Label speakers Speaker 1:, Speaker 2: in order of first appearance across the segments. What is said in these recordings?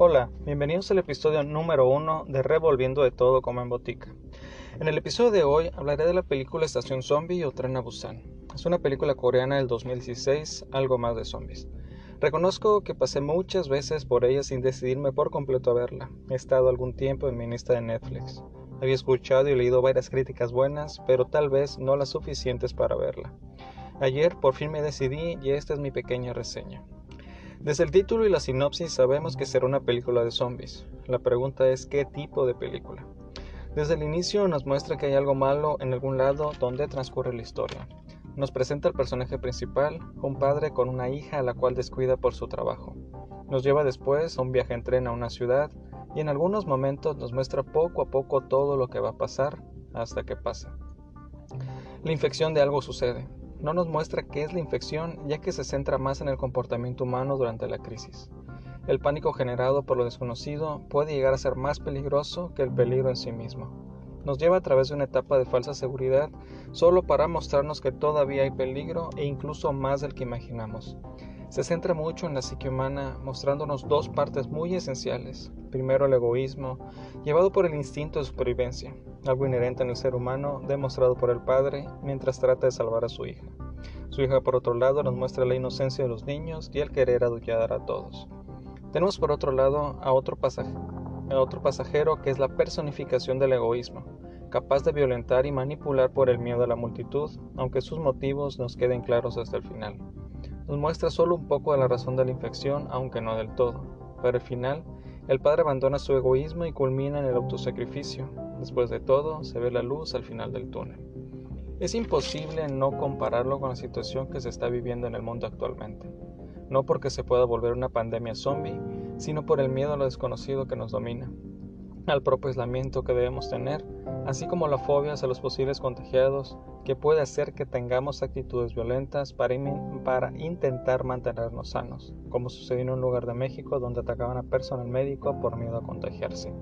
Speaker 1: Hola, bienvenidos al episodio número uno de Revolviendo de todo como en botica. En el episodio de hoy hablaré de la película Estación Zombie o Tren a Busan. Es una película coreana del 2016, algo más de zombies. Reconozco que pasé muchas veces por ella sin decidirme por completo a verla. He estado algún tiempo en mi lista de Netflix. Había escuchado y leído varias críticas buenas, pero tal vez no las suficientes para verla. Ayer por fin me decidí y esta es mi pequeña reseña. Desde el título y la sinopsis sabemos que será una película de zombies. La pregunta es qué tipo de película. Desde el inicio nos muestra que hay algo malo en algún lado donde transcurre la historia. Nos presenta al personaje principal, un padre con una hija a la cual descuida por su trabajo. Nos lleva después a un viaje en tren a una ciudad y en algunos momentos nos muestra poco a poco todo lo que va a pasar hasta que pasa. La infección de algo sucede, no nos muestra qué es la infección, ya que se centra más en el comportamiento humano durante la crisis. El pánico generado por lo desconocido puede llegar a ser más peligroso que el peligro en sí mismo. Nos lleva a través de una etapa de falsa seguridad solo para mostrarnos que todavía hay peligro e incluso más del que imaginamos. Se centra mucho en la psique humana, mostrándonos dos partes muy esenciales. Primero el egoísmo, llevado por el instinto de supervivencia, algo inherente en el ser humano, demostrado por el padre mientras trata de salvar a su hija. Su hija, por otro lado, nos muestra la inocencia de los niños y el querer educar a todos. Tenemos por otro lado a otro, a otro pasajero que es la personificación del egoísmo, capaz de violentar y manipular por el miedo a la multitud, aunque sus motivos nos queden claros hasta el final. Nos muestra solo un poco de la razón de la infección, aunque no del todo. Pero al final, el padre abandona su egoísmo y culmina en el autosacrificio. Después de todo, se ve la luz al final del túnel. Es imposible no compararlo con la situación que se está viviendo en el mundo actualmente. No porque se pueda volver una pandemia zombie, sino por el miedo a lo desconocido que nos domina al propio aislamiento que debemos tener, así como la fobia hacia los posibles contagiados, que puede hacer que tengamos actitudes violentas para, para intentar mantenernos sanos, como sucedió en un lugar de México donde atacaban a personal médico por miedo a contagiarse.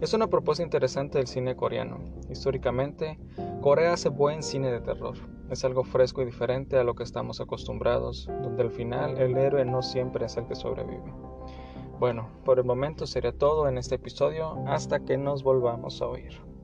Speaker 1: Es una propuesta interesante del cine coreano. Históricamente, Corea hace buen cine de terror. Es algo fresco y diferente a lo que estamos acostumbrados, donde al final el héroe no siempre es el que sobrevive. Bueno, por el momento sería todo en este episodio hasta que nos volvamos a oír.